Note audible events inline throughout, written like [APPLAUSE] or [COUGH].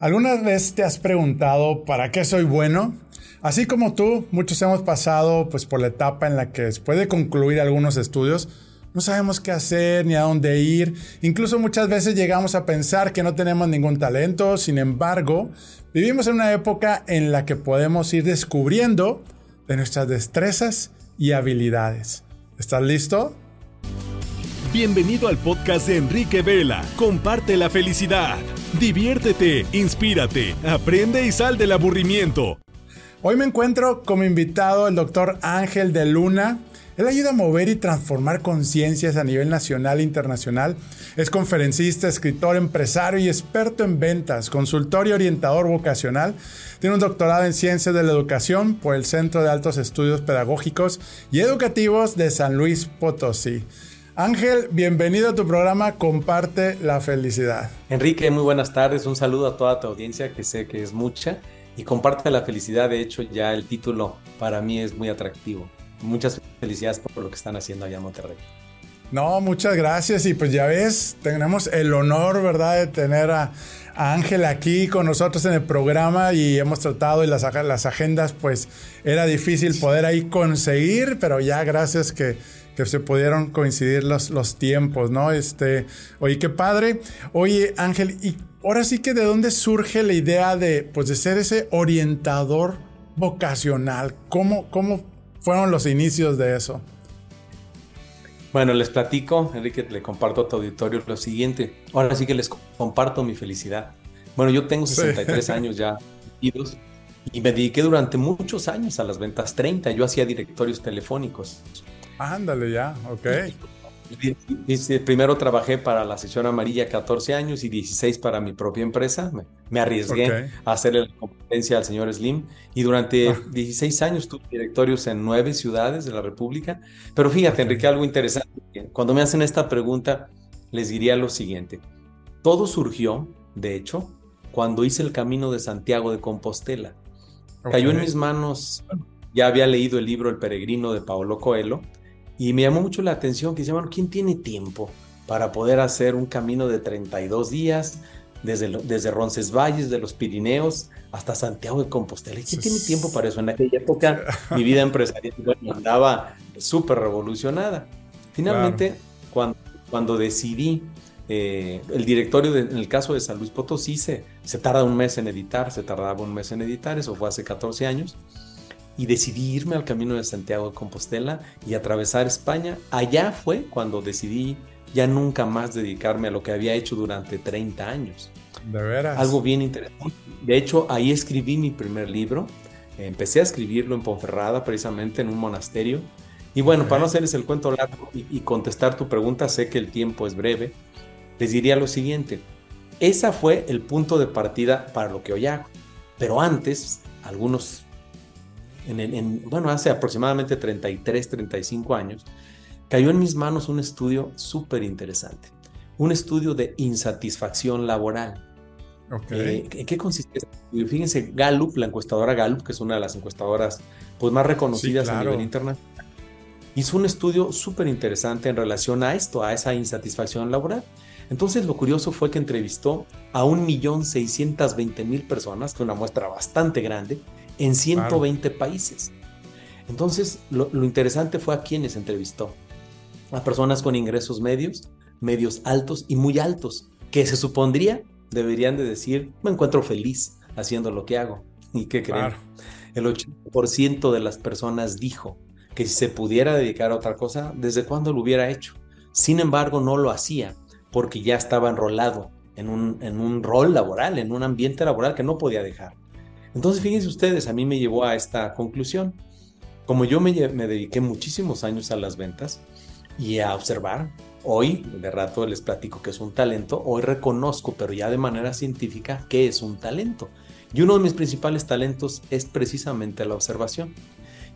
¿Alguna vez te has preguntado para qué soy bueno? Así como tú, muchos hemos pasado pues, por la etapa en la que después de concluir algunos estudios, no sabemos qué hacer ni a dónde ir. Incluso muchas veces llegamos a pensar que no tenemos ningún talento. Sin embargo, vivimos en una época en la que podemos ir descubriendo de nuestras destrezas y habilidades. ¿Estás listo? Bienvenido al podcast de Enrique Vela. Comparte la felicidad. Diviértete, inspírate, aprende y sal del aburrimiento. Hoy me encuentro como invitado el doctor Ángel de Luna. Él ayuda a mover y transformar conciencias a nivel nacional e internacional. Es conferencista, escritor, empresario y experto en ventas, consultor y orientador vocacional. Tiene un doctorado en Ciencias de la Educación por el Centro de Altos Estudios Pedagógicos y Educativos de San Luis Potosí. Ángel, bienvenido a tu programa Comparte la Felicidad. Enrique, muy buenas tardes. Un saludo a toda tu audiencia, que sé que es mucha. Y comparte la felicidad. De hecho, ya el título para mí es muy atractivo. Muchas felicidades por lo que están haciendo allá en Monterrey. No, muchas gracias. Y pues ya ves, tenemos el honor, ¿verdad?, de tener a, Ángel aquí con nosotros en el programa y hemos tratado y las, las agendas, pues era difícil poder ahí conseguir, pero ya gracias que que se pudieron coincidir los, los tiempos, ¿no? Este, oye, qué padre. Oye, Ángel, y ahora sí que de dónde surge la idea de, pues, de ser ese orientador vocacional. ¿Cómo, cómo fueron los inicios de eso? Bueno, les platico, Enrique, le comparto a tu auditorio lo siguiente. Ahora sí que les comparto mi felicidad. Bueno, yo tengo 63 [LAUGHS] años ya y me dediqué durante muchos años a las ventas 30. Yo hacía directorios telefónicos. Ándale ya, ok. Primero trabajé para la sección amarilla 14 años y 16 para mi propia empresa. Me, arriesgué a hacerle la competencia al señor Slim y durante 16 ah. años tuve directorios en nueve ciudades de la República. Pero fíjate, Enrique, algo interesante. Cuando me hacen esta pregunta, les diría lo siguiente. Todo surgió, de hecho, cuando hice el camino de Santiago de Compostela. Cayó en mis manos, ya había leído el libro El peregrino de Paolo Coelho y me llamó mucho la atención que dice, bueno, ¿quién tiene tiempo para poder hacer un camino de 32 días desde, desde Roncesvalles, de los Pirineos, hasta Santiago de Compostela? ¿Quién tiene tiempo para eso? En aquella época mi vida empresarial [LAUGHS] andaba súper revolucionada. Finalmente, cuando, cuando decidí eh, el directorio, en el caso de San Luis Potosí, se, se tarda un mes en editar, se tardaba un mes en editar, eso fue hace 14 años y decidí irme al camino de Santiago de Compostela y atravesar España. Allá fue cuando decidí ya nunca más dedicarme a lo que había hecho durante 30 años. De veras. Algo bien interesante. De hecho, ahí escribí mi primer libro. Empecé a escribirlo en Ponferrada, precisamente en un monasterio. Y bueno, para no hacerles el cuento largo y, y contestar tu pregunta, sé que el tiempo es breve, les diría lo siguiente. Esa fue el punto de partida para lo que hoy hago. Pero antes, algunos bueno, hace aproximadamente 33, 35 años, cayó en mis manos un estudio súper interesante, un estudio de insatisfacción laboral. Eh, ¿En qué consiste? Fíjense, Gallup, la encuestadora Gallup, que es una de las encuestadoras pues, más reconocidas a nivel internacional, hizo un estudio súper interesante en relación a esto, a esa insatisfacción laboral. Entonces lo curioso fue que entrevistó a 1.620.000 personas, que es una muestra bastante grande, en 120 países. Entonces, lo, interesante fue a quienes entrevistó. A personas con ingresos medios, medios altos y muy altos, que se supondría deberían de decir, me encuentro feliz haciendo lo que hago. ¿Y qué creen? El 80% de las personas dijo que si se pudiera dedicar a otra cosa, ¿desde cuándo lo hubiera hecho? Sin embargo, no lo hacía porque ya estaba enrolado en un, en un rol laboral, en un ambiente laboral que no podía dejar. Entonces, fíjense ustedes, a mí me llevó a esta conclusión. Como yo me, dediqué muchísimos años a las ventas y a observar, hoy, de rato les platico que es un talento, hoy reconozco, pero ya de manera científica, que es un talento. Y uno de mis principales talentos es precisamente la observación.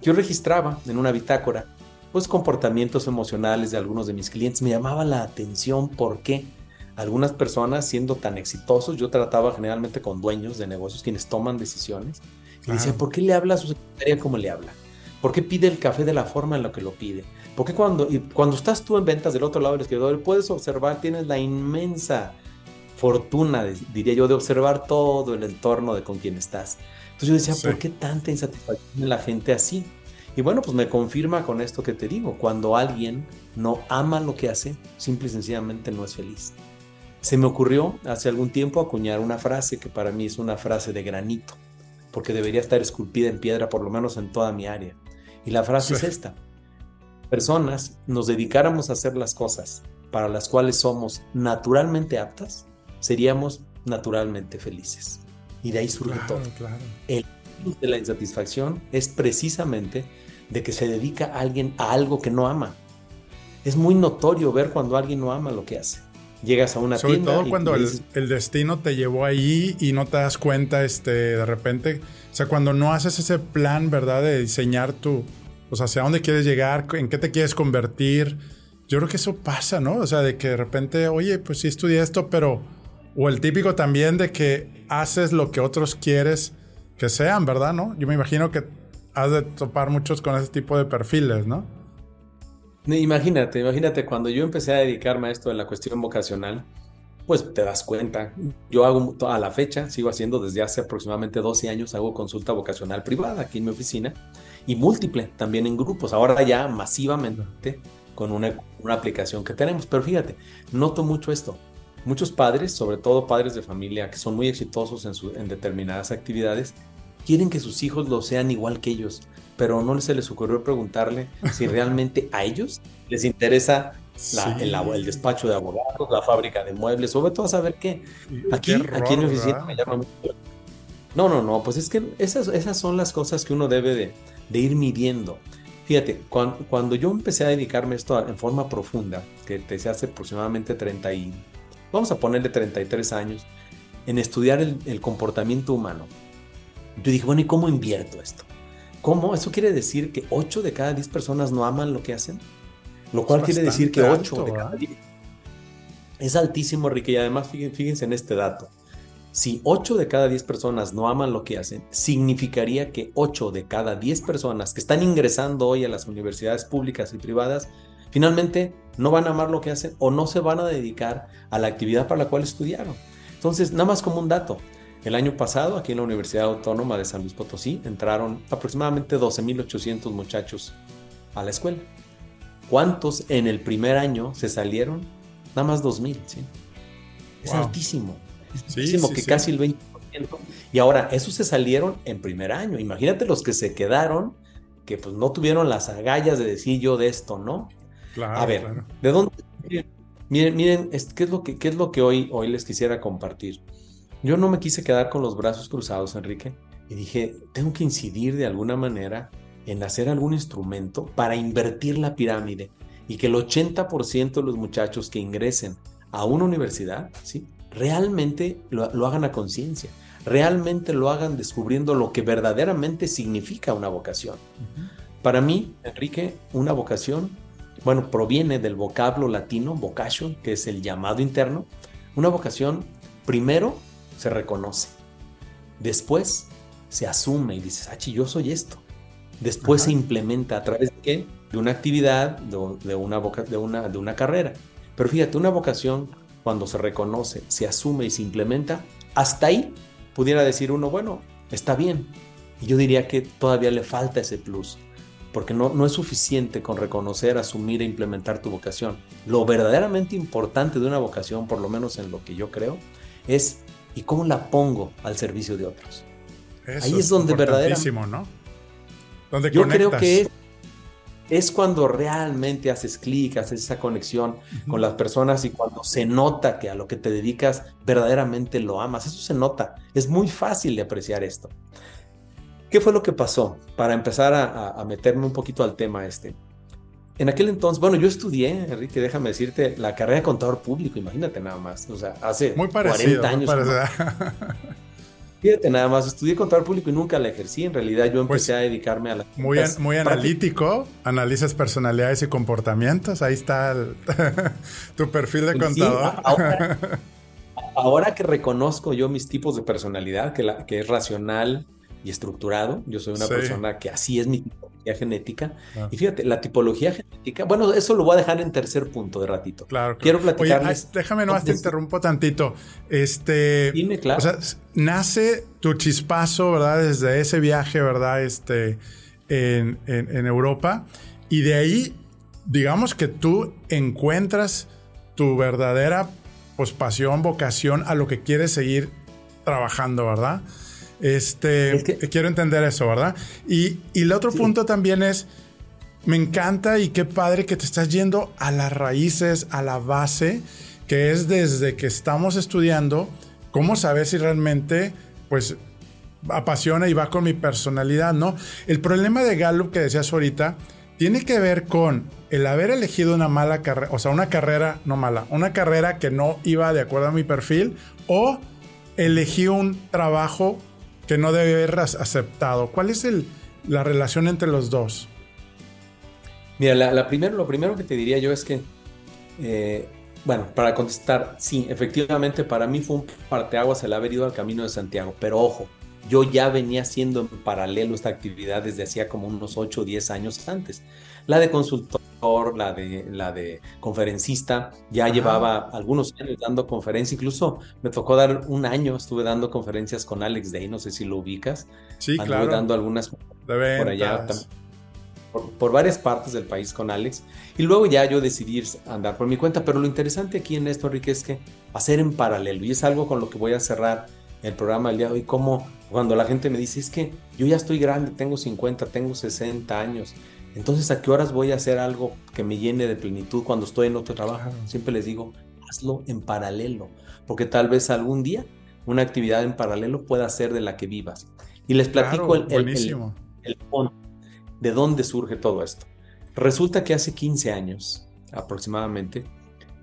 Yo registraba en una bitácora pues comportamientos emocionales de algunos de mis clientes. Me llamaba la atención por qué algunas personas siendo tan exitosos, yo trataba generalmente con dueños de negocios quienes toman decisiones, y decía, ¿por qué le habla a su secretaria como le habla? ¿Por qué pide el café de la forma en la que lo pide? Porque cuando, cuando estás tú en ventas del otro lado del escritorio, puedes observar, tienes la inmensa fortuna, diría yo, de observar todo el entorno de con quien estás. Entonces yo decía, ¿por qué tanta insatisfacción en la gente así? Y bueno, pues me confirma con esto que te digo, cuando alguien no ama lo que hace, simple y sencillamente no es feliz. Se me ocurrió hace algún tiempo acuñar una frase que para mí es una frase de granito, porque debería estar esculpida en piedra por lo menos en toda mi área. Y la frase es esta. Personas nos dedicáramos a hacer las cosas para las cuales somos naturalmente aptas, seríamos naturalmente felices. Y de ahí surge todo. El de la insatisfacción es precisamente de que se dedica a alguien a algo que no ama. Es muy notorio ver cuando alguien no ama lo que hace. Llegas a una Sobre tienda. todo cuando el, el, destino te llevó ahí y no te das cuenta este, de repente. O sea, cuando no haces ese plan, ¿verdad? De diseñar tu. Pues hacia dónde quieres llegar, en qué te quieres convertir. Yo creo que eso pasa, ¿no? O sea, de que de repente, oye, pues sí estudié esto, pero. O el típico también de que haces lo que otros quieres que sean, ¿verdad? ¿No? Yo me imagino que has de topar muchos con ese tipo de perfiles, ¿no? Imagínate, imagínate, cuando yo empecé a dedicarme a esto de la cuestión vocacional, pues te das cuenta. Yo hago a la fecha, sigo haciendo desde hace aproximadamente 12 años, hago consulta vocacional privada aquí en mi oficina y múltiple también en grupos, ahora ya masivamente con una, una aplicación que tenemos. Pero fíjate, noto mucho esto. Muchos padres, sobre todo padres de familia que son muy exitosos en, su, en determinadas actividades, quieren que sus hijos lo sean igual que ellos, pero no se les ocurrió preguntarle si [LAUGHS] realmente a ellos les interesa la, el, despacho de abogados, la fábrica de muebles, sobre todo a saber qué. Aquí, aquí en mi oficina me llama mucho. No, no, no, pues es que esas, esas son las cosas que uno debe de, de ir midiendo. Fíjate, cuando, cuando, yo empecé a dedicarme a esto en forma profunda, que te hace aproximadamente 30 y, vamos a ponerle 33 años, en estudiar el, el comportamiento humano, yo dije, bueno, ¿y cómo invierto esto? ¿Cómo? Eso quiere decir que 8 de cada 10 personas no aman lo que hacen. Lo cual quiere decir que 8 de cada 10. Es altísimo, Ricky, y además fíjense en este dato. Si 8 de cada 10 personas no aman lo que hacen, significaría que 8 de cada 10 personas que están ingresando hoy a las universidades públicas y privadas, finalmente no van a amar lo que hacen o no se van a dedicar a la actividad para la cual estudiaron. Entonces, nada más como un dato, el año pasado, aquí en la Universidad Autónoma de San Luis Potosí, entraron aproximadamente 12.800 muchachos a la escuela. ¿Cuántos en el primer año se salieron? Nada más 2.000, ¿sí? Es altísimo. Es altísimo que casi el 20%. Y ahora, esos se salieron en primer año. Imagínate los que se quedaron, que pues no tuvieron las agallas de decir yo de esto, ¿no? Claro, a ver, ¿de dónde? Miren, miren, ¿qué es lo que, qué es lo que hoy, hoy les quisiera compartir? Yo no me quise quedar con los brazos cruzados, Enrique, y dije, tengo que incidir de alguna manera en hacer algún instrumento para invertir la pirámide y que el 80% de los muchachos que ingresen a una universidad, ¿sí? realmente lo, hagan a conciencia, realmente lo hagan descubriendo lo que verdaderamente significa una vocación. Para mí, Enrique, una vocación, bueno, proviene del vocablo latino, vocation, que es el llamado interno. Una vocación, primero, se reconoce. Después se asume y dices, ah, yo soy esto. Después se implementa a través de qué? De una actividad, de, una de, una, de una carrera. Pero fíjate, una vocación, cuando se reconoce, se asume y se implementa, hasta ahí pudiera decir uno, bueno, está bien. Y yo diría que todavía le falta ese plus, porque no, no es suficiente con reconocer, asumir e implementar tu vocación. Lo verdaderamente importante de una vocación, por lo menos en lo que yo creo, es y cómo la pongo al servicio de otros. Ahí es donde verdaderamente. ¿no? Donde yo creo que es, cuando realmente haces clic, haces esa conexión con las personas y cuando se nota que a lo que te dedicas verdaderamente lo amas. Eso se nota. Es muy fácil de apreciar esto. ¿Qué fue lo que pasó? Para empezar a meterme un poquito al tema este. En aquel entonces, bueno, yo estudié, Enrique, déjame decirte, la carrera de contador público, imagínate nada más. O sea, hace muy 40 años. [LAUGHS] Fíjate nada más, estudié contador público y nunca la ejercí. En realidad yo empecé pues, a dedicarme a la... Muy, muy analítico, analizas personalidades y comportamientos. Ahí está [LAUGHS] tu perfil de contador. [LAUGHS] ahora, que reconozco yo mis tipos de personalidad, que, la, que es racional y estructurado, yo soy una persona que así es mi tipo genética. Ah. Y fíjate, la tipología genética Bueno, eso lo voy a dejar en tercer punto de ratito. Claro. Quiero platicarles. déjame nomás te interrumpo tantito. Este. Dime, claro. O sea, nace tu chispazo, ¿verdad? Desde ese viaje, ¿verdad? Este. En, en, Europa. Y de ahí, digamos que tú encuentras tu verdadera pues, pasión, vocación a lo que quieres seguir trabajando, ¿verdad? Este, quiero entender eso, ¿verdad? Y, el otro punto también es, me encanta y qué padre que te estás yendo a las raíces, a la base, que es desde que estamos estudiando, cómo saber si realmente, pues, apasiona y va con mi personalidad, ¿no? El problema de Gallup que decías ahorita tiene que ver con el haber elegido una mala carrera, o sea, una carrera no mala, una carrera que no iba de acuerdo a mi perfil o elegí un trabajo que no debe haber aceptado. ¿Cuál es el, la relación entre los dos? Mira, la, primero, lo primero que te diría yo es que, eh, bueno, para contestar, sí, efectivamente para mí fue un parteaguas el haber ido al Camino de Santiago, pero ojo, yo ya venía haciendo en paralelo esta actividad desde hacía como unos 8 o 10 años antes. La de consultor, la de, la de conferencista, ya llevaba algunos años dando conferencias, incluso me tocó dar un año, estuve dando conferencias con Alex Day, no sé si lo ubicas. Sí, claro. dando algunas por allá por, varias partes del país con Alex. Y luego ya yo decidí andar por mi cuenta. Pero lo interesante aquí en esto, Enrique, es que hacer en paralelo. Y es algo con lo que voy a cerrar el programa del día de hoy. Como cuando la gente me dice, es que yo ya estoy grande, tengo 50, tengo 60 años. Entonces, ¿a qué horas voy a hacer algo que me llene de plenitud cuando estoy en otro trabajo? Siempre les digo, hazlo en paralelo. Porque tal vez algún día una actividad en paralelo pueda ser de la que vivas. Y les platico el, el, el, fondo de dónde surge todo esto. Resulta que hace 15 años aproximadamente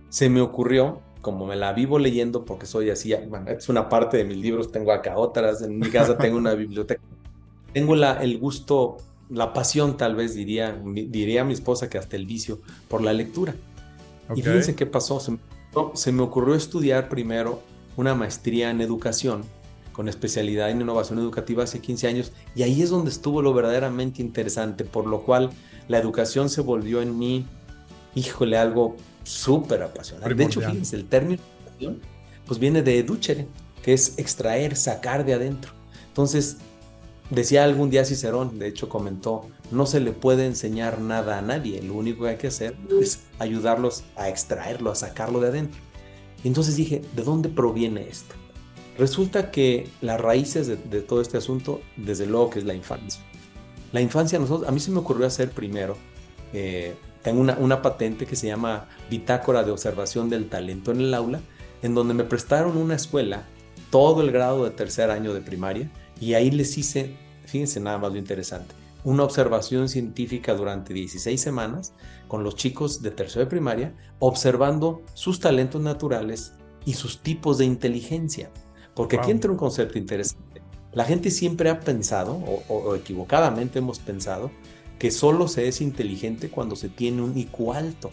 se me ocurrió, como me la vivo leyendo porque soy así, bueno, es una parte de mis libros, tengo acá otras, en mi casa tengo una [LAUGHS] biblioteca. Tengo la, el gusto, la pasión tal vez diría, diría a mi esposa que hasta el vicio por la lectura. Y fíjense qué pasó, se, se me ocurrió estudiar primero una maestría en educación con especialidad en innovación educativa hace 15 años y ahí es donde estuvo lo verdaderamente interesante, por lo cual la educación se volvió en mí, híjole, algo súper apasionante. De hecho, fíjense, el término educación pues viene de educere, que es extraer, sacar de adentro. Entonces, decía algún día Cicerón, de hecho comentó, no se le puede enseñar nada a nadie, lo único que hay que hacer es ayudarlos a extraerlo, a sacarlo de adentro. Y entonces dije, ¿de dónde proviene esto? Resulta que las raíces de, todo este asunto, desde luego que es la infancia. La infancia, nosotros, a mí se me ocurrió hacer primero, eh, tengo una, patente que se llama Bitácora de Observación del Talento en el Aula, en donde me prestaron una escuela, todo el grado de tercer año de primaria, y ahí les hice, fíjense nada más lo interesante, una observación científica durante 16 semanas con los chicos de tercero de primaria, observando sus talentos naturales y sus tipos de inteligencia. Porque aquí entra un concepto interesante. La gente siempre ha pensado, o, equivocadamente hemos pensado, que solo se es inteligente cuando se tiene un IQ alto.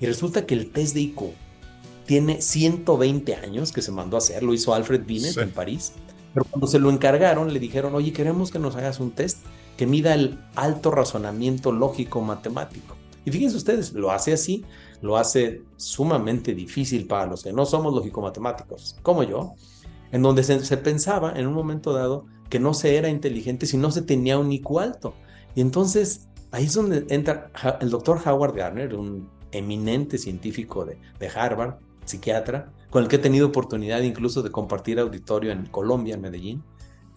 Y resulta que el test de IQ tiene 120 años que se mandó a hacer, lo hizo Alfred Binet en París. Pero cuando se lo encargaron, le dijeron, oye, queremos que nos hagas un test que mida el alto razonamiento lógico matemático. Y fíjense ustedes, lo hace así, lo hace sumamente difícil para los que no somos lógico-matemáticos, como yo, en donde se, pensaba en un momento dado que no se era inteligente si no se tenía un IQ alto. Y entonces ahí es donde entra el doctor Howard Gardner, un eminente científico de, Harvard, psiquiatra, con el que he tenido oportunidad incluso de compartir auditorio en Colombia, en Medellín.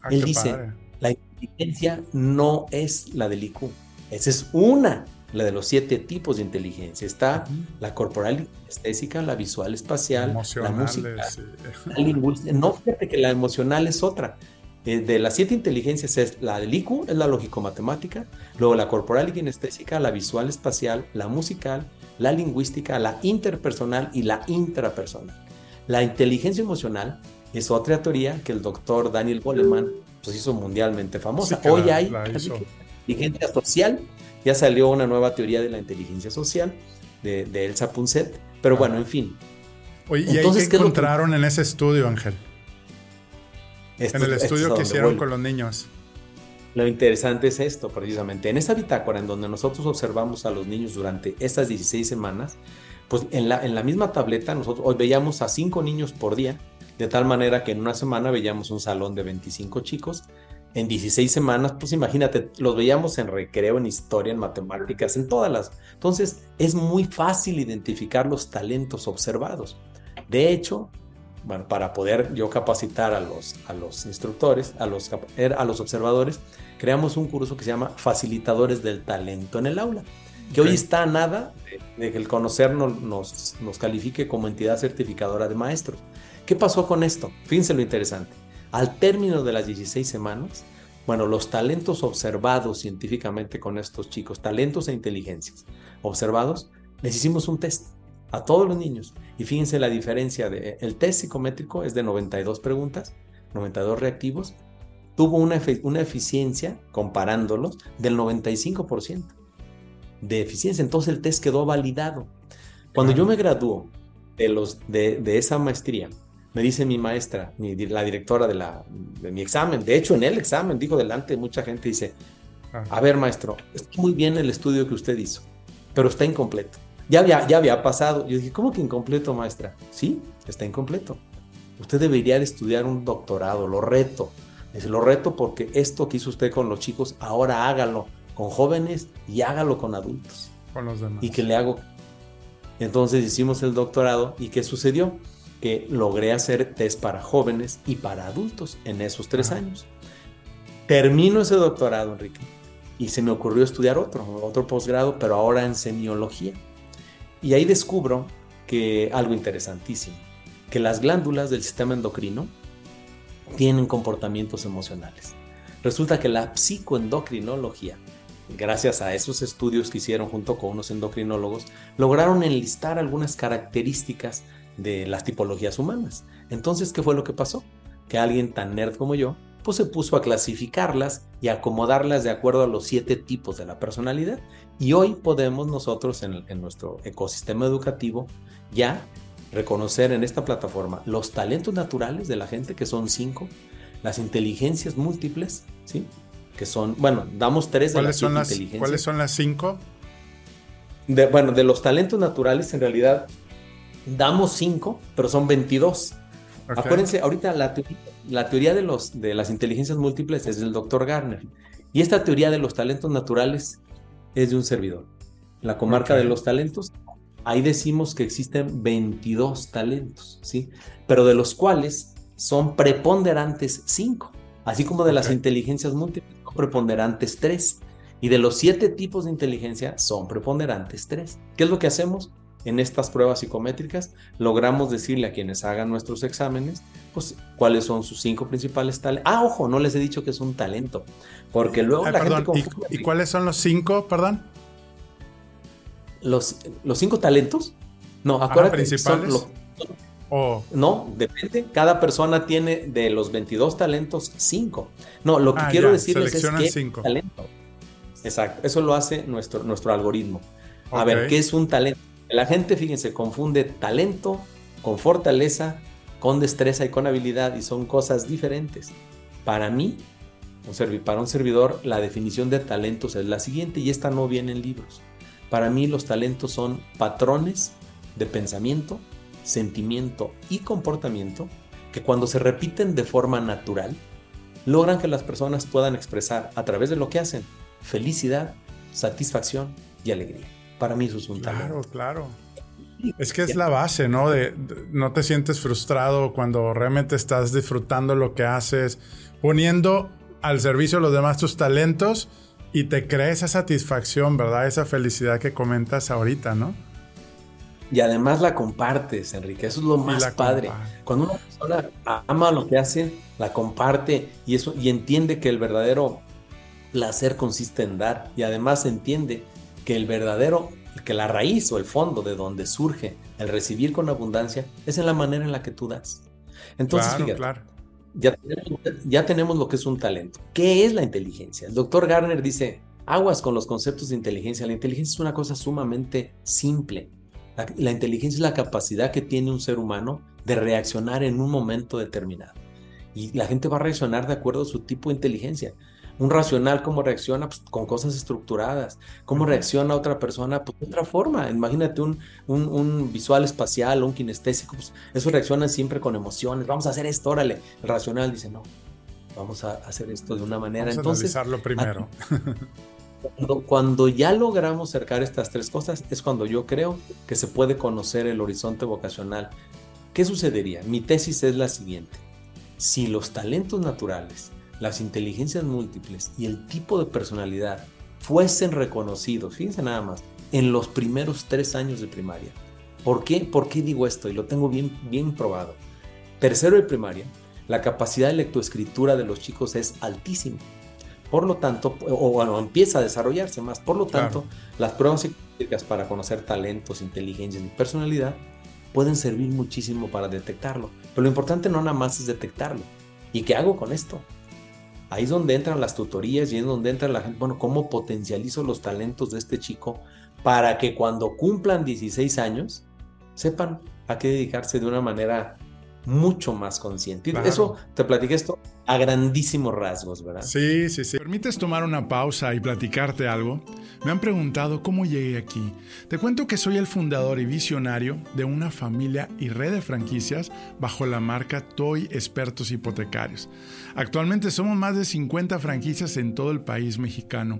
Ah, Él dice, la inteligencia no es la del IQ, esa es una la de los siete tipos de inteligencia. Está la corporal estésica, la visual espacial, la música, la lingüística. No, fíjate que la emocional es otra. Eh, de las siete inteligencias es la del IQ, es la lógico-matemática, luego la corporal y kinestésica, la visual espacial, la musical, la lingüística, la interpersonal y la intrapersonal. La inteligencia emocional es otra teoría que el doctor Daniel Goleman pues, hizo mundialmente famosa. Hoy hay inteligencia social ya salió una nueva teoría de la inteligencia social de, Elsa Punset, pero bueno, en fin. Oye, ¿y Entonces, qué encontraron en ese estudio, Ángel? en el estudio que hicieron con los niños. lo interesante es esto, precisamente. En esta bitácora en donde nosotros observamos a los niños durante estas 16 semanas, pues en la, en la misma tableta nosotros hoy veíamos a 5 niños por día, de tal manera que en una semana veíamos un salón de 25 chicos. En 16 semanas, pues imagínate, los veíamos en recreo, en historia, en matemáticas, en todas las. Entonces, es muy fácil identificar los talentos observados. De hecho, bueno, para poder yo capacitar a los, a los instructores, a los, a los observadores, creamos un curso que se llama Facilitadores del Talento en el Aula, que hoy está a nada de, que el conocernos nos, nos califique como entidad certificadora de maestros. ¿Qué pasó con esto? Fíjense lo interesante. Al término de las 16 semanas, bueno, los talentos observados científicamente con estos chicos, talentos e inteligencias observados, les hicimos un test a todos los niños. Y fíjense la diferencia de el test psicométrico es de 92 preguntas, 92 reactivos, tuvo una, una eficiencia comparándolos del 95% de eficiencia. Entonces el test quedó validado. Cuando yo me graduó de, los, de, de esa maestría, me dice mi maestra, la directora de, la, de mi examen, de hecho en el examen, dijo delante de mucha gente, dice, a ver maestro, está muy bien el estudio que usted hizo, pero está incompleto. Ya había, ya había pasado. Yo dije, ¿cómo que incompleto, maestra? Sí, está incompleto. Usted debería estudiar un doctorado, lo reto. Dice, lo reto porque esto que hizo usted con los chicos, ahora hágalo con jóvenes y hágalo con adultos. Con los demás. Y que le hago. Entonces hicimos el doctorado y ¿qué sucedió? Que logré hacer test para jóvenes y para adultos en esos tres años. Termino ese doctorado, Enrique, y se me ocurrió estudiar otro, otro posgrado, pero ahora en semiología. Y ahí descubro que algo interesantísimo, que las glándulas del sistema endocrino tienen comportamientos emocionales. Resulta que la psicoendocrinología, gracias a esos estudios que hicieron junto con unos endocrinólogos, lograron enlistar algunas características de las tipologías humanas. Entonces, ¿qué fue lo que pasó? Que alguien tan nerd como yo pues se puso a clasificarlas y acomodarlas de acuerdo a los siete tipos de la personalidad. Y hoy podemos nosotros en, nuestro ecosistema educativo ya reconocer en esta plataforma los talentos naturales de la gente, que son cinco, las inteligencias múltiples, ¿sí? Que son, bueno, damos tres de las son las, inteligencias. ¿Cuáles son las cinco? De, bueno, de los talentos naturales en realidad damos cinco, pero son 22. Acuérdense, ahorita la teoría, la teoría de, los, de las inteligencias múltiples es del doctor Garner. Y esta teoría de los talentos naturales es de un servidor. La comarca de los talentos, ahí decimos que existen 22 talentos, ¿sí? Pero de los cuales son preponderantes 5, así como de las inteligencias múltiples son preponderantes 3. Y de los siete tipos de inteligencia son preponderantes 3. ¿Qué es lo que hacemos? en estas pruebas psicométricas logramos decirle a quienes hagan nuestros exámenes, pues cuáles son sus cinco principales talentos. Ah, ojo, no les he dicho que es un talento, porque luego la gente confunde. ¿Y, cuáles son los cinco, perdón? Los, los cinco talentos. No, acuérdate. principales. No, depende. Cada persona tiene de los 22 talentos cinco. No, lo que ah, quiero decirles es que cinco. talento. Exacto, eso lo hace nuestro, nuestro algoritmo. A ver, ¿qué es un talento? La gente, fíjense, confunde talento con fortaleza, con destreza y con habilidad y son cosas diferentes. Para mí, para un servidor, la definición de talentos es la siguiente y esta no viene en libros. Para mí los talentos son patrones de pensamiento, sentimiento y comportamiento que cuando se repiten de forma natural, logran que las personas puedan expresar a través de lo que hacen felicidad, satisfacción y alegría. Para mí eso es un Claro, claro. Es que es la base, ¿no? De, no te sientes frustrado cuando realmente estás disfrutando lo que haces, poniendo al servicio de los demás tus talentos y te crea esa satisfacción, ¿verdad? Esa felicidad que comentas ahorita, ¿no? Y además la compartes, Enrique. Eso es lo más padre. Cuando una persona ama lo que hace, la comparte y eso y entiende que el verdadero placer consiste en dar y además entiende que el verdadero, que la raíz o el fondo de donde surge el recibir con abundancia es en la manera en la que tú das. Entonces, fíjate, Ya, tenemos, ya tenemos lo que es un talento. ¿Qué es la inteligencia? El doctor Garner dice, aguas con los conceptos de inteligencia. La inteligencia es una cosa sumamente simple. La, inteligencia es la capacidad que tiene un ser humano de reaccionar en un momento determinado. Y la gente va a reaccionar de acuerdo a su tipo de inteligencia. Un racional, ¿cómo reacciona? Pues, con cosas estructuradas. ¿Cómo reacciona otra persona? Pues de otra forma. Imagínate un, un, visual espacial, un kinestésico. Pues, eso reacciona siempre con emociones. Vamos a hacer esto, órale. El racional dice, no, vamos a hacer esto de una manera. Vamos Entonces, a analizarlo primero. Cuando, ya logramos acercar estas tres cosas, es cuando yo creo que se puede conocer el horizonte vocacional. ¿Qué sucedería? Mi tesis es la siguiente. Si los talentos naturales las inteligencias múltiples y el tipo de personalidad fuesen reconocidos, fíjense nada más, en los primeros tres años de primaria. ¿Por qué? ¿Por qué digo esto? Y lo tengo bien, bien probado. Tercero de primaria, la capacidad de lectoescritura de los chicos es altísima. Por lo tanto, o bueno, empieza a desarrollarse más. Por lo tanto, las pruebas psicológicas para conocer talentos, inteligencia y personalidad pueden servir muchísimo para detectarlo. Pero lo importante no nada más es detectarlo. ¿Y qué hago con esto? Ahí es donde entran las tutorías y es donde entra la gente, bueno, ¿cómo potencializo los talentos de este chico para que cuando cumplan 16 años sepan a qué dedicarse de una manera mucho más consciente. Eso te platiqué esto a grandísimos rasgos, ¿verdad? Sí, sí, sí. ¿Permites tomar una pausa y platicarte algo? Me han preguntado cómo llegué aquí. Te cuento que soy el fundador y visionario de una familia y red de franquicias bajo la marca Toy Expertos Hipotecarios. Actualmente somos más de 50 franquicias en todo el país mexicano.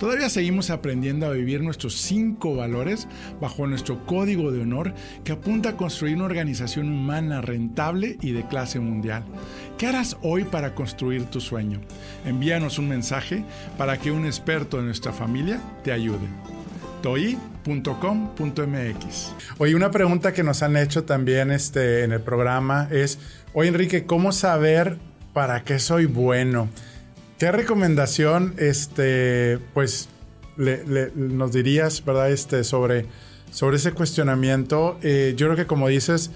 Todavía seguimos aprendiendo a vivir nuestros cinco valores bajo nuestro código de honor que apunta a construir una organización humana rentable y de clase mundial. ¿Qué harás hoy para construir tu sueño? Envíanos un mensaje para que un experto de nuestra familia te ayude. toi.com.mx. Oye, una pregunta que nos han hecho también este, en el programa es, oye Enrique, ¿cómo saber para qué soy bueno? ¿Qué recomendación, este, pues, nos dirías, verdad, este, sobre, sobre ese cuestionamiento? Eh, yo creo que como dices,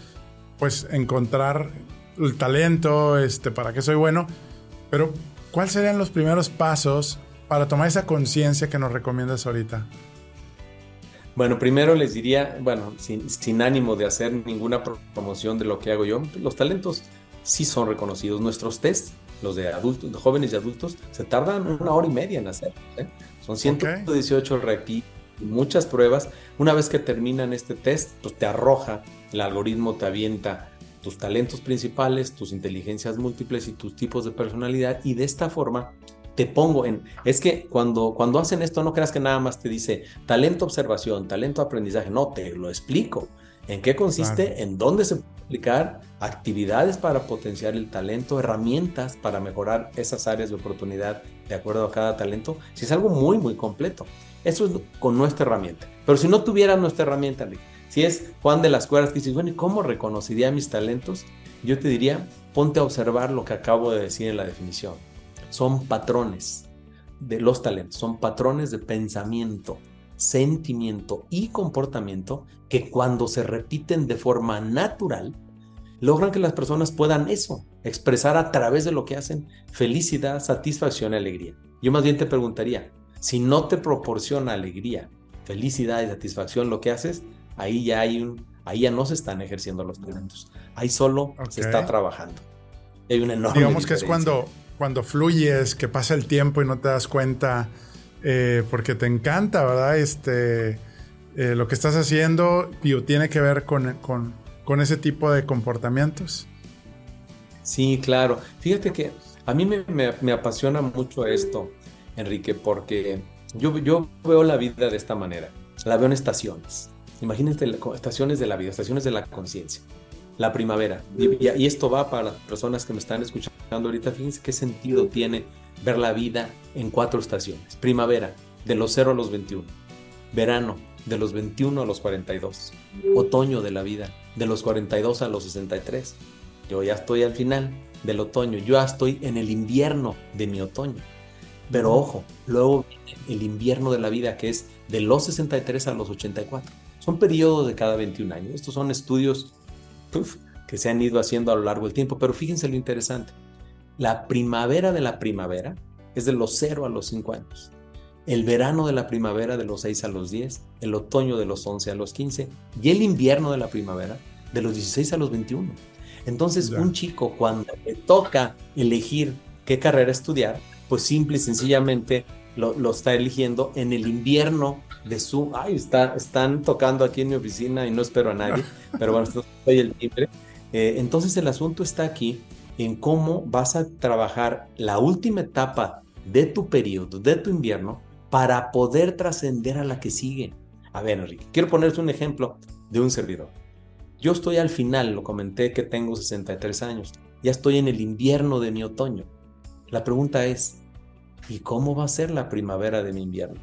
pues, encontrar el talento, este, para qué soy bueno, pero ¿cuáles serían los primeros pasos para tomar esa conciencia que nos recomiendas ahorita? Bueno, primero les diría, bueno, sin, sin, ánimo de hacer ninguna promoción de lo que hago yo, los talentos sí son reconocidos. Nuestros tests los de adultos, de jóvenes y adultos, se tardan una hora y media en hacer. ¿eh? Son 118 requisitos, muchas pruebas. Una vez que terminan este test, pues te arroja, el algoritmo te avienta tus talentos principales, tus inteligencias múltiples y tus tipos de personalidad y de esta forma te pongo en... Es que cuando, cuando hacen esto no creas que nada más te dice talento observación, talento aprendizaje, no, te lo explico. ¿En qué consiste? ¿En dónde se aplicar? Actividades para potenciar el talento, herramientas para mejorar esas áreas de oportunidad de acuerdo a cada talento. Si es algo muy, muy completo. Eso es con nuestra herramienta. Pero si no tuviera nuestra herramienta, si es Juan de las Cuerdas que dices, bueno, ¿y cómo reconocería mis talentos? Yo te diría, ponte a observar lo que acabo de decir en la definición. Son patrones de los talentos, son patrones de pensamiento, sentimiento y comportamiento que cuando se repiten de forma natural, logran que las personas puedan eso, expresar a través de lo que hacen felicidad, satisfacción y alegría. Yo más bien te preguntaría, si no te proporciona alegría, felicidad y satisfacción lo que haces, ahí ya hay un, ahí ya no se están ejerciendo los talentos, ahí solo se está trabajando. Hay una enorme Digamos que es cuando, cuando fluyes, que pasa el tiempo y no te das cuenta eh, porque te encanta, ¿verdad? Este, eh, lo que estás haciendo y tiene que ver con, con, ese tipo de comportamientos. Sí, claro. Fíjate que a mí me, me, apasiona mucho esto, Enrique, porque yo, yo veo la vida de esta manera. La veo en estaciones. Imagínate estaciones de la vida, estaciones de la conciencia. La primavera. Y, y, esto va para las personas que me están escuchando ahorita. Fíjense qué sentido tiene ver la vida en cuatro estaciones. Primavera, de los 0 a los 21. Verano, de los 21 a los 42. Otoño de la vida, de los 42 a los 63. Yo ya estoy al final del otoño, yo ya estoy en el invierno de mi otoño. Pero ojo, luego viene el invierno de la vida que es de los 63 a los 84. Son periodos de cada 21 años. Estos son estudios que se han ido haciendo a lo largo del tiempo, pero fíjense lo interesante La primavera de la primavera es de los 0 a los 5 años. El verano de la primavera de los 6 a los 10, el otoño de los 11 a los 15 y el invierno de la primavera de los 16 a los 21. Entonces, un chico cuando le toca elegir qué carrera estudiar, pues simple y sencillamente lo, está eligiendo en el invierno de su... Ay, está, están tocando aquí en mi oficina y no espero a nadie, [LAUGHS] pero bueno, estoy el timbre. Eh, entonces el asunto está aquí en cómo vas a trabajar la última etapa de tu periodo, de tu invierno, para poder trascender a la que sigue. A ver, Enrique, quiero ponerte un ejemplo de un servidor. Yo estoy al final, lo comenté que tengo 63 años, ya estoy en el invierno de mi otoño. La pregunta es, ¿y cómo va a ser la primavera de mi invierno?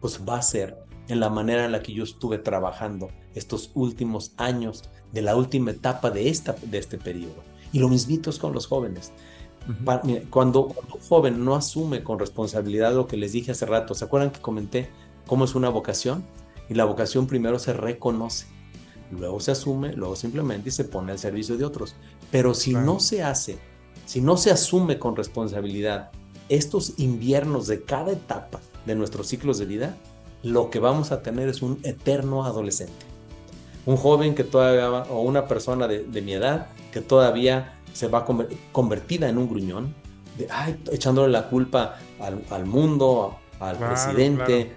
Pues va a ser en la manera en la que yo estuve trabajando estos últimos años de la última etapa de, esta, de este periodo. Y lo mismito es con los jóvenes. Cuando, un joven no asume con responsabilidad lo que les dije hace rato, ¿se acuerdan que comenté cómo es una vocación? Y la vocación primero se reconoce, luego se asume, luego simplemente se pone al servicio de otros. Pero si no se hace, si no se asume con responsabilidad estos inviernos de cada etapa de nuestros ciclos de vida, lo que vamos a tener es un eterno adolescente. Un joven que todavía, o una persona de, mi edad, que todavía se va convertida en un gruñón, de, echándole la culpa al, mundo, al presidente,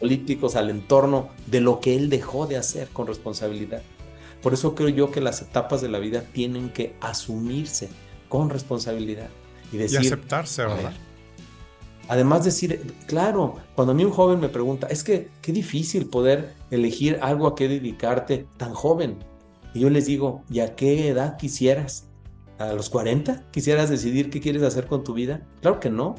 políticos, al entorno, de lo que él dejó de hacer con responsabilidad. Por eso creo yo que las etapas de la vida tienen que asumirse con responsabilidad y decir... Y aceptarse, ¿verdad? Además decir, claro, cuando a mí un joven me pregunta, es que qué difícil poder elegir algo a qué dedicarte tan joven. Y yo les digo, ¿y a qué edad quisieras? ¿A los 40? ¿Quisieras decidir qué quieres hacer con tu vida? Claro que no.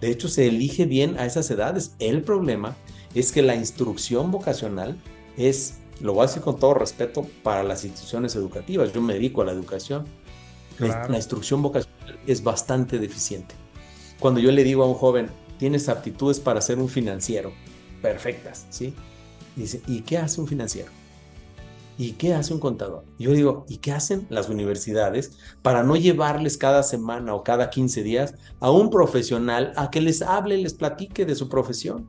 De hecho, se elige bien a esas edades. El problema es que la instrucción vocacional es, lo voy a decir con todo respeto, para las instituciones educativas. Yo me dedico a la educación. La, instrucción vocacional es bastante deficiente. Cuando yo le digo a un joven, tienes aptitudes para ser un financiero, perfectas, ¿sí? dice, ¿y qué hace un financiero? ¿Y qué hace un contador? Yo digo, ¿y qué hacen las universidades para no llevarles cada semana o cada 15 días a un profesional a que les hable, les platique de su profesión?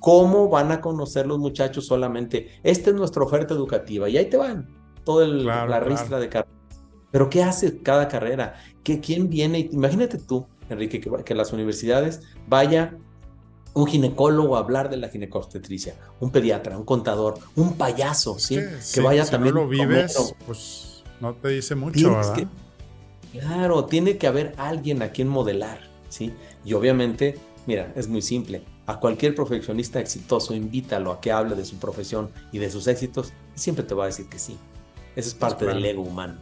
¿Cómo van a conocer los muchachos solamente? Esta es nuestra oferta educativa y ahí te van, toda la ristra de carreras. Pero ¿qué hace cada carrera? ¿Qué, ¿Quién viene? Imagínate tú, Enrique, que, que las universidades vaya un ginecólogo a hablar de la ginecobstetricia, un pediatra, un contador, un payaso, ¿sí? que vaya también. No lo vives, pues no te dice mucho, ¿verdad? claro, tiene que haber alguien a quien modelar, ¿sí? Y obviamente, mira, es muy simple. A cualquier profesionista exitoso, invítalo a que hable de su profesión y de sus éxitos, y siempre te va a decir que sí. Eso es parte del ego humano.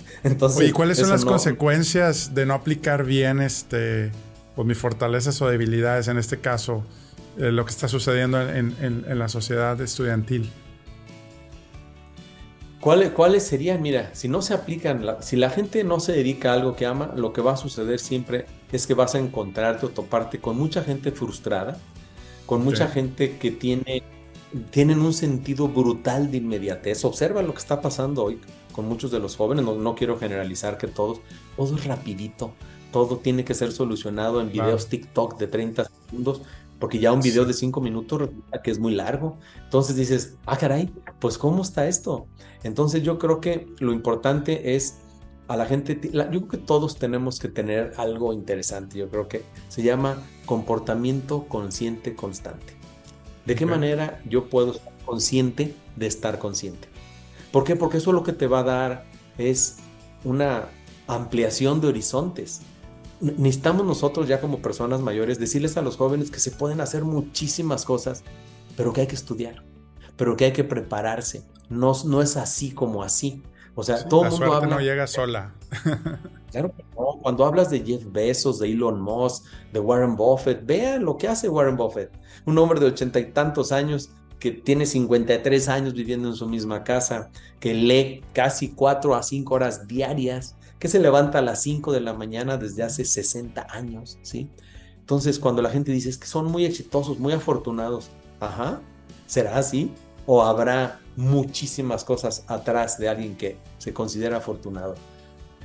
[LAUGHS] Entonces, ¿y cuáles son las consecuencias de no aplicar bien este pues, mis fortalezas o debilidades, en este caso, eh, lo que está sucediendo en, la sociedad estudiantil? ¿Cuáles, ¿Cuáles serían? Mira, si no se aplican, si la gente no se dedica a algo que ama, lo que va a suceder siempre es que vas a encontrarte o toparte con mucha gente frustrada, con mucha gente que tiene tienen un sentido brutal de inmediatez. Observa lo que está pasando hoy con muchos de los jóvenes, no, no quiero generalizar que todos, todo es rapidito, todo tiene que ser solucionado en videos TikTok de 30 segundos, porque ya un video de 5 minutos resulta que es muy largo. Entonces dices, ah, caray, pues ¿cómo está esto? Entonces yo creo que lo importante es a la gente, yo creo que todos tenemos que tener algo interesante, yo creo que se llama comportamiento consciente constante. ¿De qué manera yo puedo ser consciente de estar consciente? ¿Por qué? Porque eso lo que te va a dar es una ampliación de horizontes necesitamos nosotros ya como personas mayores decirles a los jóvenes que se pueden hacer muchísimas cosas, pero que hay que estudiar, pero que hay que prepararse. No, no es así como así. O sea, todo el mundo habla. no llega sola. [LAUGHS] claro que no. Cuando hablas de Jeff Bezos, de Elon Musk, de Warren Buffett, vean lo que hace Warren Buffett. Un hombre de ochenta y tantos años que tiene 53 años viviendo en su misma casa, que lee casi cuatro a cinco horas diarias, que se levanta a las 5 de la mañana desde hace 60 años, ¿sí? Entonces, cuando la gente dice es que son muy exitosos, muy afortunados, ajá, ¿será así? ¿O habrá muchísimas cosas atrás de alguien que se considera afortunado?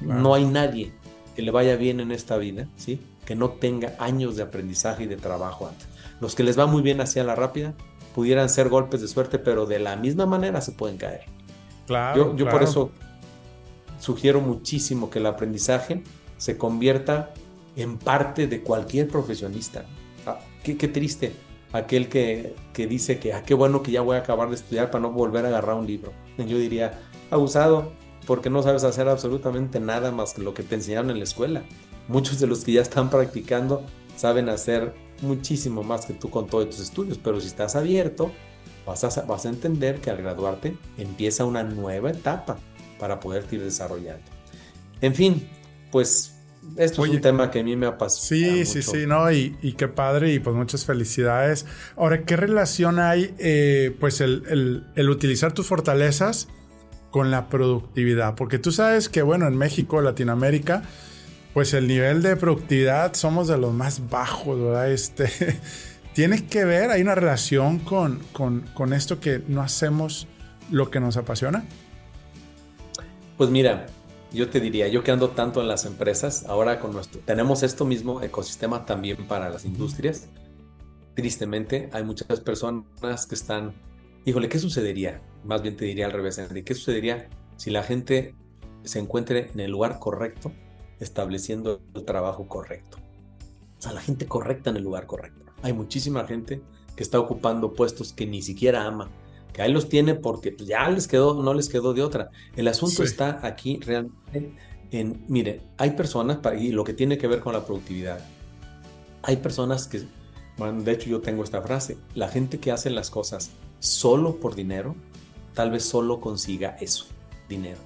No hay nadie que le vaya bien en esta vida, ¿sí? Que no tenga años de aprendizaje y de trabajo antes. Los que les va muy bien hacia la rápida pudieran ser golpes de suerte, pero de la misma manera se pueden caer. Claro. Yo, por eso sugiero muchísimo que el aprendizaje se convierta en parte de cualquier profesionista. Ah, qué, triste aquel que, que dice que, ah, qué bueno que ya voy a acabar de estudiar para no volver a agarrar un libro. Yo diría, abusado, porque no sabes hacer absolutamente nada más que lo que te enseñaron en la escuela. Muchos de los que ya están practicando saben hacer muchísimo más que tú con todos tus estudios, pero si estás abierto, vas a, vas a entender que al graduarte empieza una nueva etapa para poderte ir desarrollando. En fin, pues esto es un tema que a mí me apasiona. Sí, sí, sí, no, y, y, qué padre, y pues muchas felicidades. Ahora, ¿qué relación hay, eh, pues, el, el, el, utilizar tus fortalezas con la productividad? Porque tú sabes que, bueno, en México, Latinoamérica, pues el nivel de productividad somos de los más bajos, ¿verdad? Este, [LAUGHS] ¿Tiene que ver, hay una relación con, con, con esto que no hacemos lo que nos apasiona? Pues mira, yo te diría, yo que ando tanto en las empresas, ahora con nuestro, tenemos esto mismo ecosistema también para las industrias. Tristemente, hay muchas personas que están, híjole, ¿qué sucedería? Más bien te diría al revés, Henry, ¿qué sucedería si la gente se encuentre en el lugar correcto, estableciendo el trabajo correcto? O sea, la gente correcta en el lugar correcto. Hay muchísima gente que está ocupando puestos que ni siquiera ama, que ahí los tiene porque ya les quedó, no les quedó de otra. El asunto está aquí realmente en, mire, hay personas, y lo que tiene que ver con la productividad, hay personas que, bueno, de hecho yo tengo esta frase, la gente que hace las cosas solo por dinero, tal vez solo consiga eso, dinero.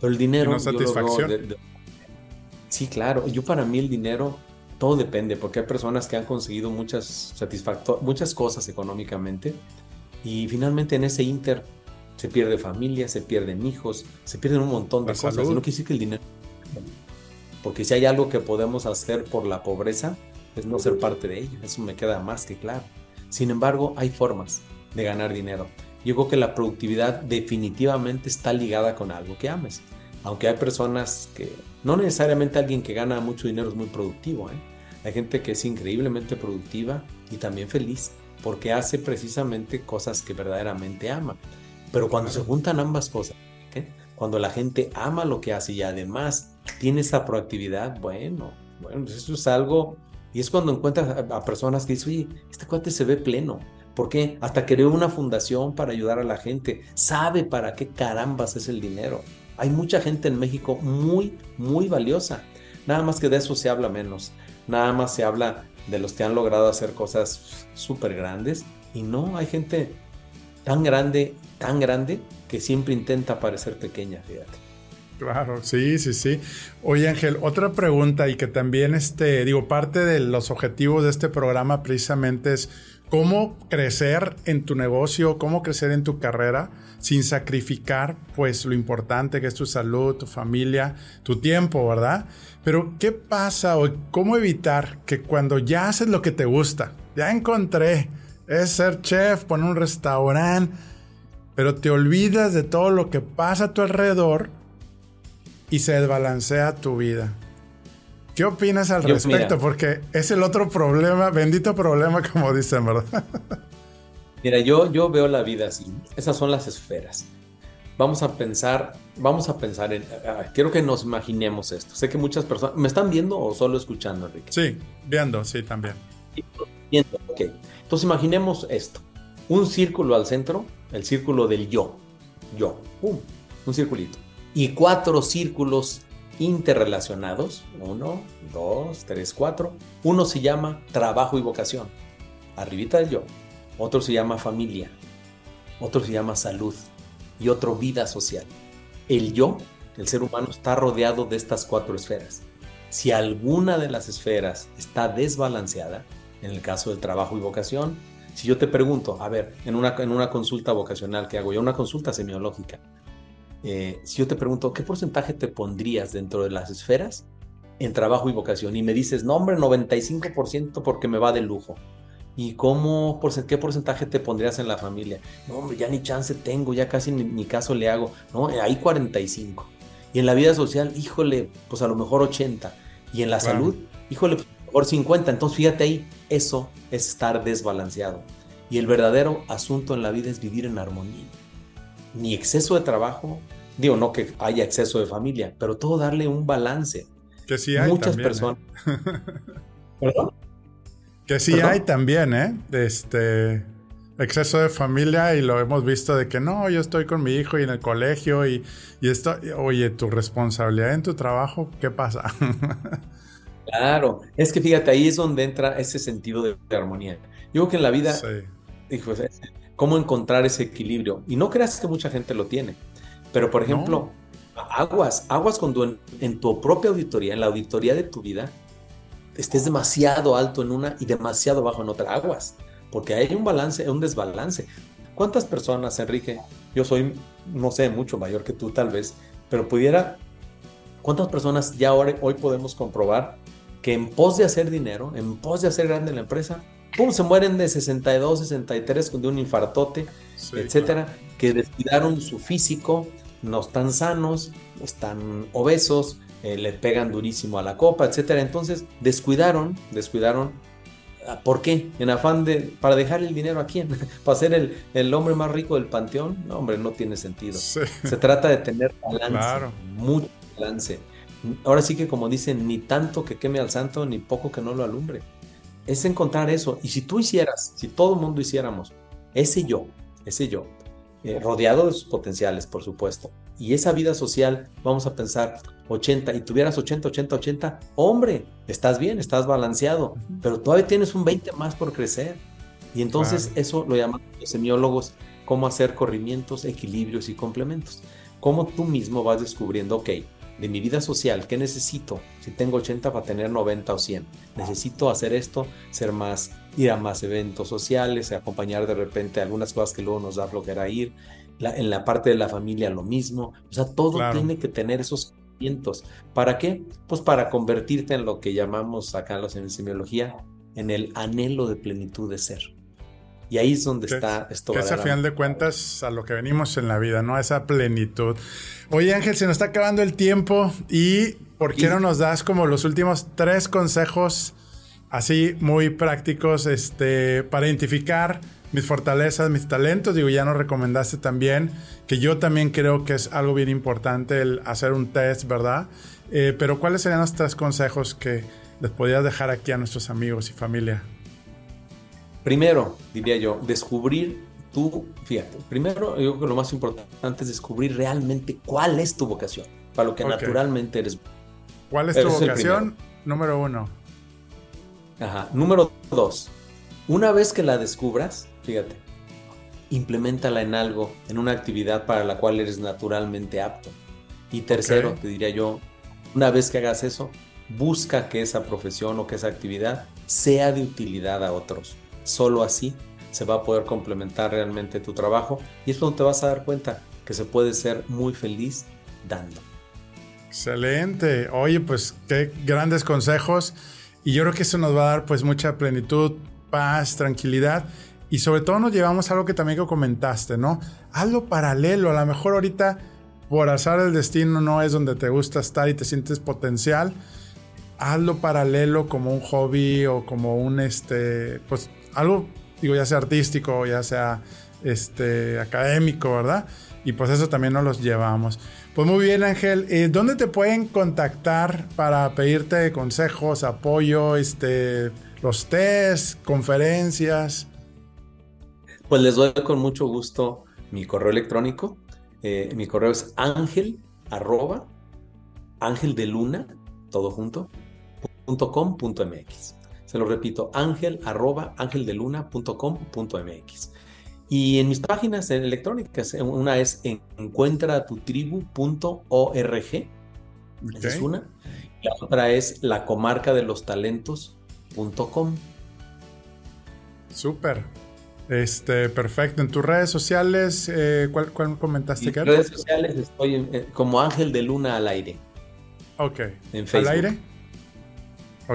Pero el dinero... No satisfacción. Sí, claro, yo para mí el dinero todo depende, porque hay personas que han conseguido muchas, muchas cosas económicamente, y finalmente en ese inter se pierde familia, se pierden hijos, se pierden un montón de cosas. no quiere decir que el dinero. Porque si hay algo que podemos hacer por la pobreza, es no ser parte de ella. Eso me queda más que claro. Sin embargo, hay formas de ganar dinero. Yo creo que la productividad definitivamente está ligada con algo que ames. Aunque hay personas que, no necesariamente alguien que gana mucho dinero es muy productivo. ¿eh? Hay gente que es increíblemente productiva y también feliz porque hace precisamente cosas que verdaderamente ama. Pero cuando se juntan ambas cosas, cuando la gente ama lo que hace y además tiene esa proactividad, bueno, bueno, pues eso es algo, y es cuando encuentras a, personas que dicen, oye, este cuate se ve pleno. ¿Por qué? Hasta creó una fundación para ayudar a la gente. Sabe para qué carambas es el dinero. Hay mucha gente en México muy, muy valiosa. Nada más que de eso se habla menos. Nada más se habla de los que han logrado hacer cosas súper grandes. Y no, hay gente tan grande, tan grande, que siempre intenta parecer pequeña, fíjate. Claro, sí, sí, sí. Oye Ángel, otra pregunta y que también, este, digo, parte de los objetivos de este programa precisamente es cómo crecer en tu negocio, cómo crecer en tu carrera sin sacrificar pues lo importante que es tu salud, tu familia, tu tiempo, ¿verdad? Pero ¿qué pasa o cómo evitar que cuando ya haces lo que te gusta, ya encontré, es ser chef, poner un restaurante, pero te olvidas de todo lo que pasa a tu alrededor y se desbalancea tu vida? ¿Qué opinas al respecto? Porque es el otro problema, bendito problema, como dicen, ¿verdad? [LAUGHS] Mira, yo, yo veo la vida así. Esas son las esferas. Vamos a pensar, vamos a pensar en. quiero que nos imaginemos esto. Sé que muchas personas. ¿Me están viendo o solo escuchando, Enrique? Sí, viendo, sí, también. Viendo, ok. Entonces imaginemos esto: un círculo al centro, el círculo del yo. Yo. un circulito. Y cuatro círculos interrelacionados. Uno, dos, tres, cuatro. Uno se llama trabajo y vocación. Arribita del yo otro se llama familia, otro se llama salud y otro vida social. El yo, el ser humano, está rodeado de estas cuatro esferas. Si alguna de las esferas está desbalanceada, en el caso del trabajo y vocación, si yo te pregunto, a ver, en una, en una consulta vocacional que hago yo, una consulta semiológica, eh, si yo te pregunto, ¿qué porcentaje te pondrías dentro de las esferas en trabajo y vocación? Y me dices, no, hombre, 95% porque me va de lujo. ¿Y cómo, por, qué porcentaje te pondrías en la familia? No, hombre, ya ni chance tengo, ya casi ni, caso le hago. No, hay 45. Y en la vida social, híjole, pues a lo mejor 80. Y en la salud, híjole, pues a lo mejor 50. Entonces fíjate ahí, eso es estar desbalanceado. Y el verdadero asunto en la vida es vivir en armonía. Ni exceso de trabajo, digo, no que haya exceso de familia, pero todo darle un balance. Que sí hay Muchas también, ¿eh? personas. [LAUGHS] ¿Perdón? Que sí ¿Perdón? hay también, ¿eh? Este exceso de familia y lo hemos visto de que no, yo estoy con mi hijo y en el colegio y, y esto, oye, tu responsabilidad en tu trabajo, ¿qué pasa? [LAUGHS] Claro, es que fíjate, ahí es donde entra ese sentido de, de armonía. Yo creo que en la vida, sí, hijo, cómo encontrar ese equilibrio. Y no creas que mucha gente lo tiene, pero por ejemplo, aguas, aguas cuando en, en tu propia auditoría, en la auditoría de tu vida, estés demasiado alto en una y demasiado bajo en otra, aguas, porque hay un balance, un desbalance. ¿Cuántas personas, Enrique? Yo soy, no sé, mucho mayor que tú tal vez, pero pudiera, ¿cuántas personas ya ahora, hoy podemos comprobar que en pos de hacer dinero, en pos de hacer grande la empresa, pum, se mueren de 62, 63 de un infartote, sí, etcétera, que descuidaron su físico, no están sanos, están obesos, eh, le pegan durísimo a la copa, etcétera. Entonces, descuidaron, descuidaron. ah, ¿Por qué? En afán de, para dejar el dinero a quién? [LAUGHS] ¿Para ser el, el hombre más rico del panteón? No, hombre, no tiene sentido. Sí. [LAUGHS] Se trata de tener balance, Claro. mucho balance. Ahora sí que como dicen, ni tanto que queme al santo, ni poco que no lo alumbre. Es encontrar eso. Y si tú hicieras, si todo el mundo hiciéramos, ese yo, ese yo, eh, rodeado de sus potenciales, por supuesto, y esa vida social, vamos a pensar 80, y tuvieras 80, 80, 80, hombre, estás bien, estás balanceado, pero todavía tienes un 20 más por crecer. Y entonces Claro. eso lo llaman los semiólogos, cómo hacer corrimientos, equilibrios y complementos. Cómo tú mismo vas descubriendo, ok, de mi vida social, ¿qué necesito? Si tengo 80 para tener 90 o 100. Necesito hacer esto, ser más, ir a más eventos sociales, acompañar de repente algunas cosas que luego nos da flojera ir. La- en la parte de la familia lo mismo. O sea, todo Claro. tiene que tener esos conocimientos. ¿Para qué? Pues para convertirte en lo que llamamos acá en la semiología, en el anhelo de plenitud de ser. Y ahí es donde Que- está esto. Que es a final de cuentas a lo que venimos en la vida, ¿no? A esa plenitud. Oye Ángel, se nos está acabando el tiempo y ¿por qué no nos das como los últimos tres consejos así muy prácticos este, para identificar mis fortalezas, mis talentos? Digo, ya nos recomendaste también que yo también creo que es algo bien importante el hacer un test, ¿verdad? Eh, pero ¿cuáles serían los tres consejos que les podrías dejar aquí a nuestros amigos y familia? Primero, diría yo, descubrir tú, fíjate, primero yo creo que lo más importante es descubrir realmente cuál es tu vocación, para lo que naturalmente eres. ¿Cuál es tu vocación? Número uno. Ajá. Número dos, una vez que la descubras, fíjate, implementala en algo, en una actividad para la cual eres naturalmente apto. Y tercero, Ok. te diría yo, una vez que hagas eso, busca que esa profesión o que esa actividad sea de utilidad a otros. Solo así se va a poder complementar realmente tu trabajo y es cuando te vas a dar cuenta que se puede ser muy feliz dando. Excelente. Oye, pues qué grandes consejos. Y yo creo que eso nos va a dar pues mucha plenitud, paz, tranquilidad. Y sobre todo nos llevamos a algo que también comentaste, ¿no? Hazlo paralelo. A lo mejor ahorita por azar del destino no es donde te gusta estar y te sientes potencial. Hazlo paralelo como un hobby o como un, este, pues algo, digo, ya sea artístico, ya sea este, académico, ¿verdad? Y pues eso también nos los llevamos. Pues muy bien, Ángel. Eh, ¿Dónde te pueden contactar para pedirte consejos, apoyo, este, los test, conferencias? Pues les doy con mucho gusto mi correo electrónico. Eh, mi correo es ángel ángel de luna, todo junto, punto. Se lo repito, ángel ángel de luna punto. Y en mis páginas electrónicas, una es encuentratutribu.org, esa es una. La otra es la comarca de los talentos.com. Súper. Este, perfecto. En tus redes sociales, eh, ¿cuál, cuál comentaste En que era? redes sociales estoy en- eh, como Ángel de Luna al aire. Ok. En ¿Al Facebook.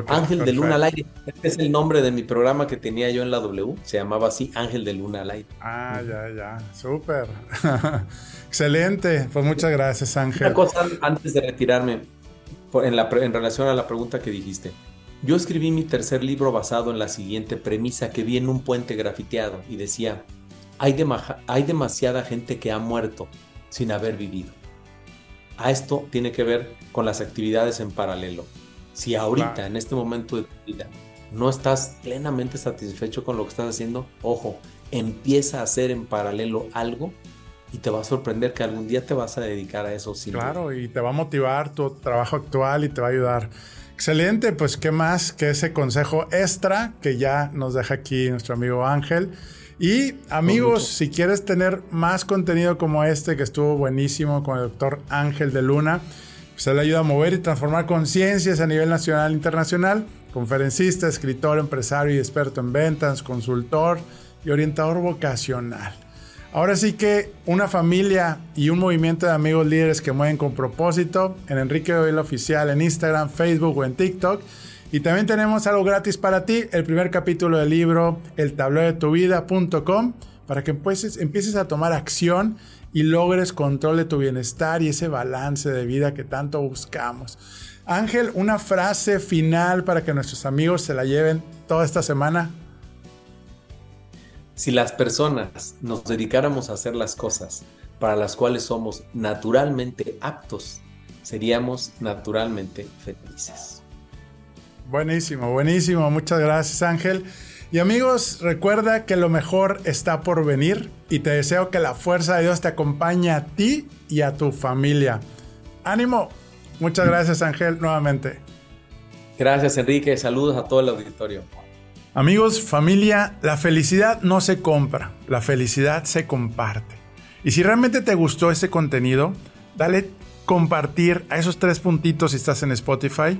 Ángel de Luna al aire. Este es el nombre de mi programa que tenía yo en la W. Se llamaba así Ángel de Luna al aire. Ah, ya, ya. Súper. [LAUGHS] Excelente. Pues muchas gracias, Ángel. Una cosa antes de retirarme, en, la, en relación a la pregunta que dijiste. Yo escribí mi tercer libro basado en la siguiente premisa que vi en un puente grafiteado y decía, hay, hay demasiada gente que ha muerto sin haber vivido. A esto tiene que ver con las actividades en paralelo. Si ahorita, en este momento de tu vida, no estás plenamente satisfecho con lo que estás haciendo, ojo, empieza a hacer en paralelo algo y te va a sorprender que algún día te vas a dedicar a eso. Sin claro, y te va a motivar tu trabajo actual y te va a ayudar. Excelente, pues qué más que ese consejo extra que ya nos deja aquí nuestro amigo Ángel. Y amigos, si quieres tener más contenido como este que estuvo buenísimo con el doctor Ángel de Luna, pues él ayuda a mover y transformar conciencias a nivel nacional e internacional. Conferencista, escritor, empresario y experto en ventas, consultor y orientador vocacional. Ahora sí que una familia y un movimiento de amigos líderes que mueven con propósito en Enrique Vela Oficial en Instagram, Facebook o en TikTok y también tenemos algo gratis para ti, el primer capítulo del libro El tablero de tu vida.com para que empieces, empieces a tomar acción y logres control de tu bienestar y ese balance de vida que tanto buscamos. Ángel, una frase final para que nuestros amigos se la lleven toda esta semana. Si las personas nos dedicáramos a hacer las cosas para las cuales somos naturalmente aptos, seríamos naturalmente felices. Buenísimo, buenísimo. Muchas gracias Ángel. Y amigos, recuerda que lo mejor está por venir y te deseo que la fuerza de Dios te acompañe a ti y a tu familia. Ánimo. Muchas gracias Ángel nuevamente. Gracias Enrique. Saludos a todo el auditorio. Amigos, familia, la felicidad no se compra, la felicidad se comparte. Y si realmente te gustó este contenido, dale compartir a esos tres puntitos si estás en Spotify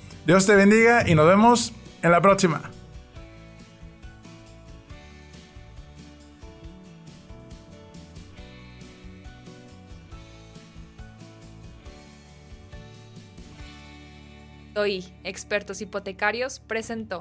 Dios te bendiga y nos vemos en la próxima. Hoy, Expertos Hipotecarios presentó.